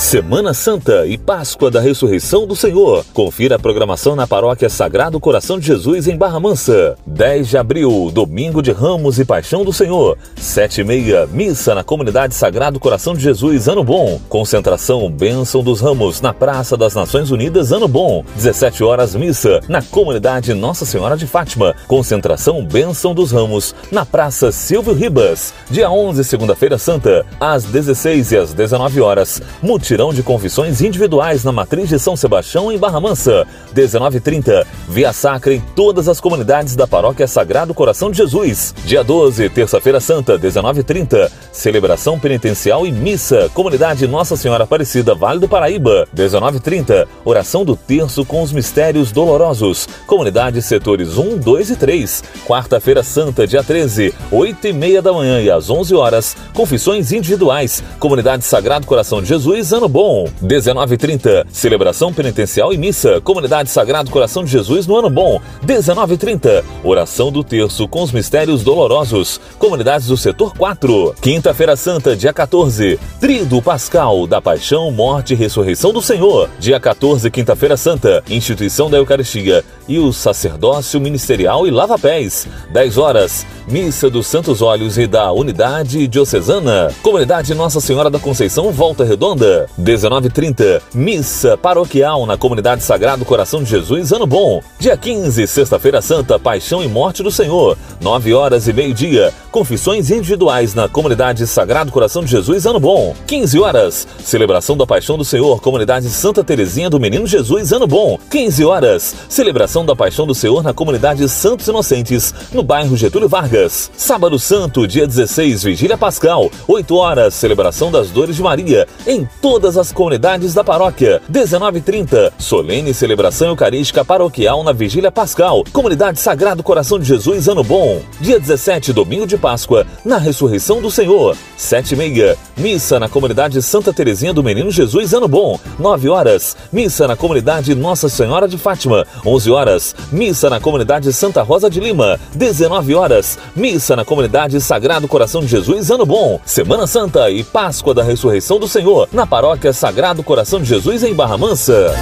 Semana Santa e Páscoa da Ressurreição do Senhor. Confira a programação na Paróquia Sagrado Coração de Jesus em Barra Mansa. 10 de abril, Domingo de Ramos e Paixão do Senhor. 7 e meia, Missa na Comunidade Sagrado Coração de Jesus, Ano Bom. Concentração Bênção dos Ramos na Praça das Nações Unidas, Ano Bom. 17 horas, Missa na Comunidade Nossa Senhora de Fátima. Concentração Bênção dos Ramos na Praça Silvio Ribas. Dia 11, Segunda-feira Santa, às 16 e às 19 horas. Mutirão de confissões individuais na Matriz de São Sebastião, em Barra Mansa. 19h30, Via Sacra em todas as comunidades da Paróquia Sagrado Coração de Jesus. Dia 12, Terça-feira Santa, 19h30, Celebração Penitencial e Missa, Comunidade Nossa Senhora Aparecida, Vale do Paraíba. 19h30, Oração do Terço com os Mistérios Dolorosos, Comunidade Setores 1, 2 e 3. Quarta-feira Santa, dia 13, 8 e meia da manhã e às 11 horas, Confissões Individuais, Comunidade Sagrado Coração de Jesus, Ano Bom. 19h30, celebração penitencial e missa. Comunidade Sagrado Coração de Jesus no Ano Bom. 19h30, oração do terço com os mistérios dolorosos. Comunidades do setor 4. Quinta-feira Santa, dia 14, Trido Pascal da Paixão, Morte e Ressurreição do Senhor. Dia 14, Quinta-feira Santa, Instituição da Eucaristia e o sacerdócio ministerial e lava-pés. 10 horas, Missa dos Santos Olhos e da Unidade Diocesana. Comunidade Nossa Senhora da Conceição, Volta Redonda. 19h30, Missa Paroquial na Comunidade Sagrado Coração de Jesus, Ano Bom. Dia 15, Sexta-feira Santa, Paixão e Morte do Senhor. 9 horas e meio-dia, Confissões Individuais na Comunidade Sagrado Coração de Jesus, Ano Bom. 15 horas, Celebração da Paixão do Senhor, Comunidade Santa Terezinha do Menino Jesus, Ano Bom. 15 horas, Celebração da Paixão do Senhor na Comunidade Santos Inocentes, no bairro Getúlio Vargas. Sábado Santo, dia 16, Vigília Pascal. 8 horas, Celebração das Dores de Maria, em todas as comunidades da paróquia. 19h30, solene celebração eucarística paroquial na Vigília Pascal, Comunidade Sagrado Coração de Jesus, Ano Bom. Dia 17, domingo de Páscoa, na Ressurreição do Senhor. 7 e meia, missa na Comunidade Santa Terezinha do Menino Jesus, Ano Bom. 9 horas, missa na Comunidade Nossa Senhora de Fátima. 11 horas, missa na Comunidade Santa Rosa de Lima. 19 horas, missa na Comunidade Sagrado Coração de Jesus, Ano Bom. Semana Santa e Páscoa da Ressurreição do Senhor, na Paróquia Sagrado Coração de Jesus em Barra Mansa.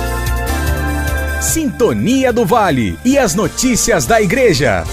Sintonia do Vale e as notícias da Igreja.